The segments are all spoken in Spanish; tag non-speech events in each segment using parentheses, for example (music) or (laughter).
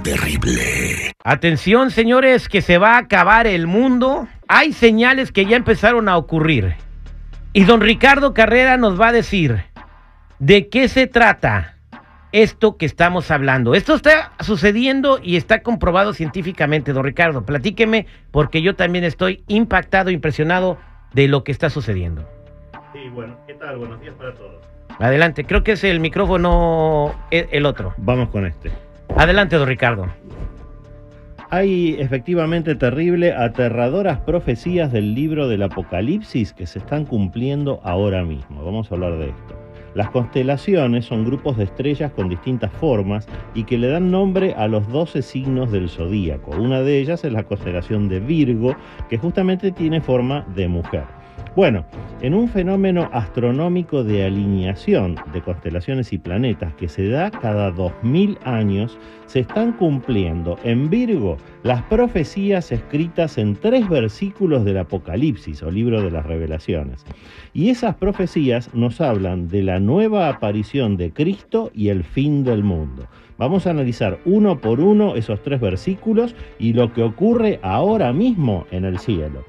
el terrible. Atención, señores, que se va a acabar el mundo. Hay señales que ya empezaron a ocurrir. Y don Ricardo Carrera nos va a decir de qué se trata esto que estamos hablando. Esto está sucediendo y está comprobado científicamente, don Ricardo. Platíqueme porque yo también estoy impactado, impresionado de lo que está sucediendo. Sí, bueno, ¿qué tal? Buenos días para todos. Adelante, creo que es el micrófono e, el otro. Vamos con este. Adelante, don Ricardo. Hay efectivamente terrible, aterradoras profecías del libro del Apocalipsis que se están cumpliendo ahora mismo. Vamos a hablar de esto. Las constelaciones son grupos de estrellas con distintas formas y que le dan nombre a los 12 signos del zodíaco. Una de ellas es la constelación de Virgo, que justamente tiene forma de mujer. Bueno, en un fenómeno astronómico de alineación de constelaciones y planetas que se da cada 2000 años, se están cumpliendo en Virgo las profecías escritas en tres versículos del Apocalipsis o libro de las revelaciones. Y esas profecías nos hablan de la nueva aparición de Cristo y el fin del mundo. Vamos a analizar uno por uno esos tres versículos y lo que ocurre ahora mismo en el cielo.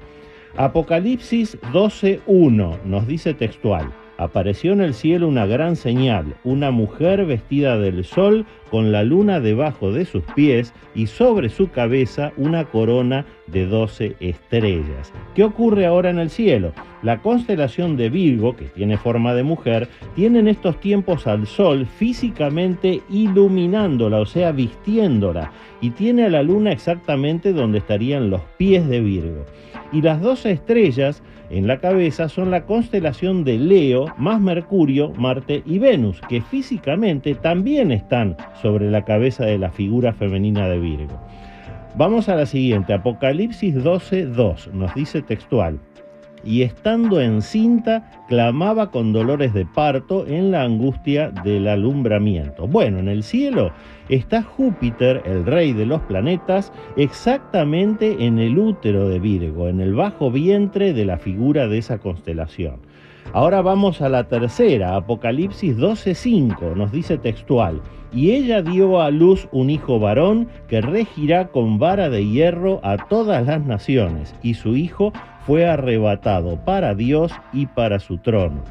Apocalipsis 12.1 nos dice textual, apareció en el cielo una gran señal, una mujer vestida del sol con la luna debajo de sus pies y sobre su cabeza una corona de doce estrellas. ¿Qué ocurre ahora en el cielo? La constelación de Virgo, que tiene forma de mujer, tiene en estos tiempos al sol físicamente iluminándola, o sea, vistiéndola, y tiene a la luna exactamente donde estarían los pies de Virgo. Y las doce estrellas en la cabeza son la constelación de Leo, más Mercurio, Marte y Venus, que físicamente también están sobre la cabeza de la figura femenina de Virgo. Vamos a la siguiente, Apocalipsis 12.2, nos dice textual y estando encinta clamaba con dolores de parto en la angustia del alumbramiento. Bueno, en el cielo está Júpiter, el rey de los planetas, exactamente en el útero de Virgo, en el bajo vientre de la figura de esa constelación. Ahora vamos a la tercera, Apocalipsis 12:5, nos dice textual, y ella dio a luz un hijo varón que regirá con vara de hierro a todas las naciones, y su hijo fue arrebatado para Dios y para su trono.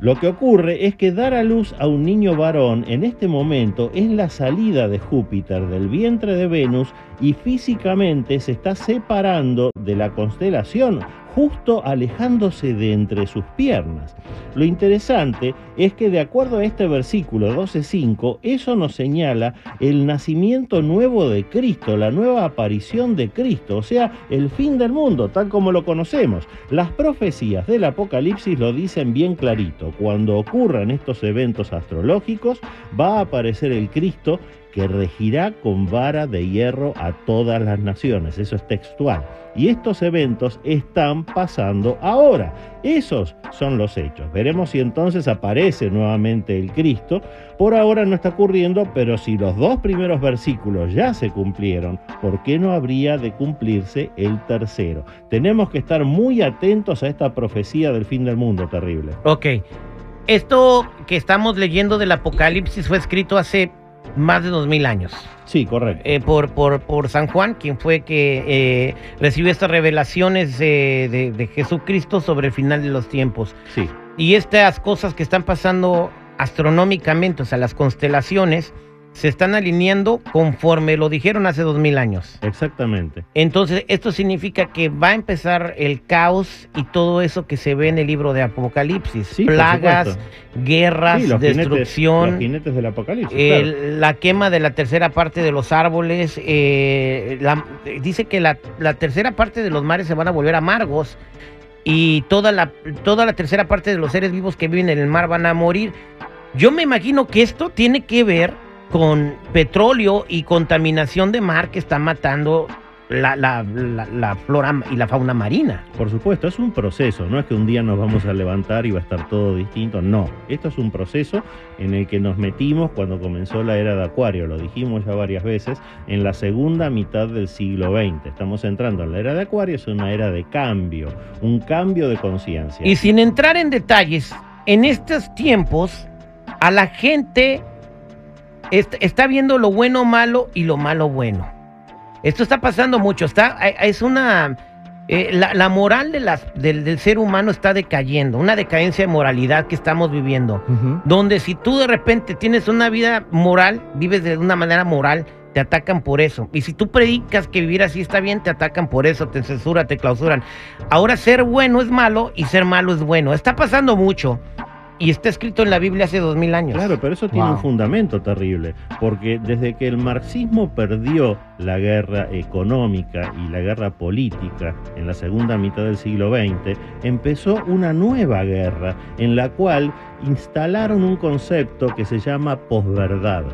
Lo que ocurre es que dar a luz a un niño varón en este momento es la salida de Júpiter del vientre de Venus y físicamente se está separando de la constelación justo alejándose de entre sus piernas. Lo interesante es que de acuerdo a este versículo 12.5, eso nos señala el nacimiento nuevo de Cristo, la nueva aparición de Cristo, o sea, el fin del mundo, tal como lo conocemos. Las profecías del Apocalipsis lo dicen bien clarito. Cuando ocurran estos eventos astrológicos, va a aparecer el Cristo que regirá con vara de hierro a todas las naciones. Eso es textual. Y estos eventos están pasando ahora. Esos son los hechos. Veremos si entonces aparece nuevamente el Cristo. Por ahora no está ocurriendo, pero si los dos primeros versículos ya se cumplieron, ¿por qué no habría de cumplirse el tercero? Tenemos que estar muy atentos a esta profecía del fin del mundo terrible. Ok. Esto que estamos leyendo del Apocalipsis fue escrito hace más de dos mil años. Sí, correcto. Eh, por, por, por, San Juan, quien fue que eh, recibió estas revelaciones de, de, Jesucristo sobre el final de los tiempos. Sí. Y estas cosas que están pasando astronómicamente, o sea, las constelaciones, se están alineando conforme lo dijeron hace dos mil años. Exactamente. Entonces, esto significa que va a empezar el caos y todo eso que se ve en el libro de Apocalipsis. Plagas, guerras, destrucción. los jinetes del Apocalipsis. La quema de la tercera parte de los árboles. Eh, dice que la, la tercera parte de los mares se van a volver amargos y toda la, toda la tercera parte de los seres vivos que viven en el mar van a morir. Yo me imagino que esto tiene que ver con petróleo y contaminación de mar que está matando la, la, la, flora y la fauna marina. Por supuesto, es un proceso, no es que un día nos vamos a levantar y va a estar todo distinto, no, esto es un proceso en el que nos metimos cuando comenzó la era de Acuario, lo dijimos ya varias veces, en la segunda mitad del siglo XX. Estamos entrando en la era de Acuario, es una era de cambio, un cambio de conciencia. Y sin entrar en detalles, en estos tiempos a la gente está viendo lo bueno malo y lo malo bueno. Esto está pasando mucho. Está, eh, es una eh, la, la moral de las, del, del ser humano está decayendo, una decadencia de moralidad que estamos viviendo, donde si tú de repente tienes una vida moral, vives de una manera moral, te atacan por eso. Y si tú predicas que vivir así está bien, te atacan por eso, te censuran, te clausuran. Ahora ser bueno es malo y ser malo es bueno. Está pasando mucho y está escrito en la Biblia hace dos mil años. Claro, pero eso tiene Wow. un fundamento terrible, porque desde que el marxismo perdió la guerra económica y la guerra política en la segunda mitad del siglo XX, empezó una nueva guerra en la cual instalaron un concepto que se llama posverdad.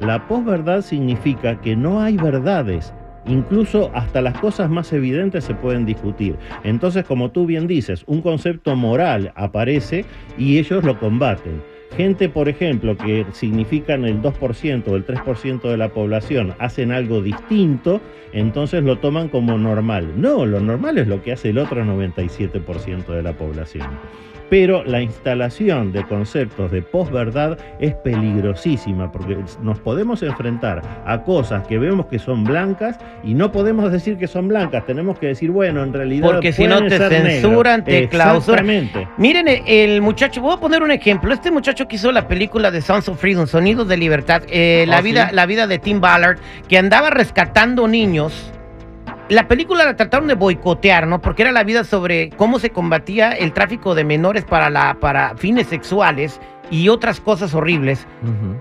La posverdad significa que no hay verdades. Incluso hasta las cosas más evidentes se pueden discutir. Entonces, como tú bien dices, un concepto moral aparece y ellos lo combaten. Gente, por ejemplo, que significan el 2% o el 3% de la población, hacen algo distinto, entonces lo toman como normal. No, lo normal es lo que hace el otro 97% de la población. Pero la instalación de conceptos de posverdad es peligrosísima porque nos podemos enfrentar a cosas que vemos que son blancas y no podemos decir que son blancas, tenemos que decir, bueno, en realidad Porque si no te censuran, te clausuran. Miren, el, el muchacho, voy a poner un ejemplo. Este muchacho que hizo la película de Sounds of Freedom, Sonidos de Libertad, eh, la, Oh, vida, sí. la vida de Tim Ballard, que andaba rescatando niños. La película la trataron de boicotear, ¿no? Porque era la vida sobre cómo se combatía el tráfico de menores para, la, para fines sexuales y otras cosas horribles.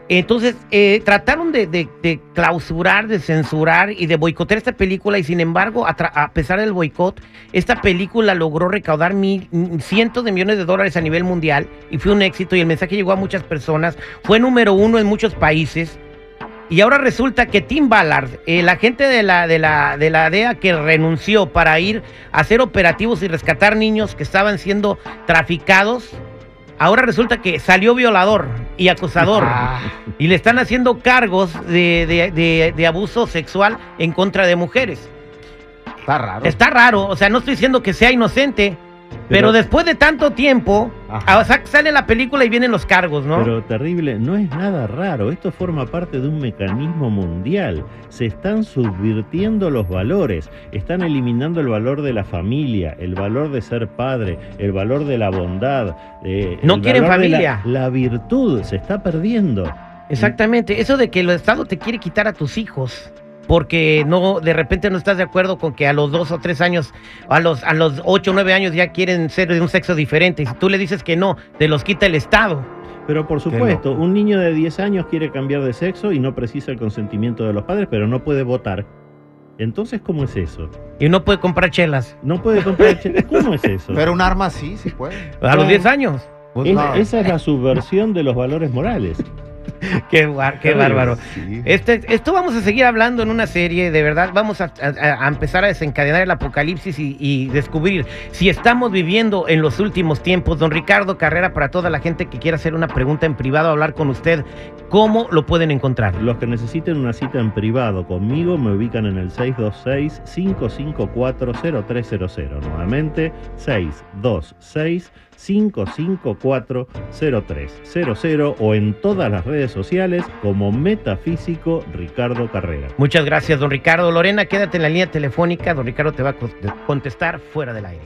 Entonces, eh, trataron de, de- de clausurar, de censurar y de boicotear esta película y sin embargo, a, a pesar del boicot, esta película logró recaudar mil, cientos de millones de dólares a nivel mundial y fue un éxito y el mensaje llegó a muchas personas, fue número uno en muchos países. Y ahora resulta que Tim Ballard, el agente de la, de, la, de la DEA que renunció para ir a hacer operativos y rescatar niños que estaban siendo traficados, ahora resulta que salió violador y acusador. Ah, Y le están haciendo cargos de, de- de- de abuso sexual en contra de mujeres. está raro. Está raro, o sea, no estoy diciendo que sea inocente, pero, Pero- después de tanto tiempo, sea, sale la película y vienen los cargos, ¿no? Pero terrible, no es nada raro, esto forma parte de un mecanismo mundial. Se están subvirtiendo los valores, están eliminando el valor de la familia, el valor de ser padre, el valor de la bondad. eh, No el quieren valor de familia. La, la virtud se está perdiendo. Exactamente, eso de que el Estado te quiere quitar a tus hijos. Porque no, de repente no estás de acuerdo con que a los dos o tres años, a los, a los ocho o nueve años ya quieren ser de un sexo diferente. Y si tú le dices que no, te los quita el Estado. Pero por supuesto, un niño de 10 años quiere cambiar de sexo y no precisa el consentimiento de los padres, pero no puede votar. Entonces, ¿cómo es eso? Y no puede comprar chelas. No puede comprar... che- ¿Cómo es eso? Pero un arma sí, sí puede. A los 10 años. Es- no. Esa es la subversión de los valores morales. (laughs) Qué, bárbaro. Sí. Este, esto vamos a seguir hablando en una serie, de verdad, vamos a, a- a empezar a desencadenar el apocalipsis y, y descubrir si estamos viviendo en los últimos tiempos. Don Ricardo Carrera, para toda la gente que quiera hacer una pregunta en privado, hablar con usted, ¿cómo lo pueden encontrar? Los que necesiten una cita en privado conmigo me ubican en el 626-554-0300. Nuevamente, 626-554-0300 o en todas las redes sociales como Metafísico Ricardo Carrera. Muchas gracias, don Ricardo. Lorena, quédate en la línea telefónica. Don Ricardo te va a co- contestar fuera del aire.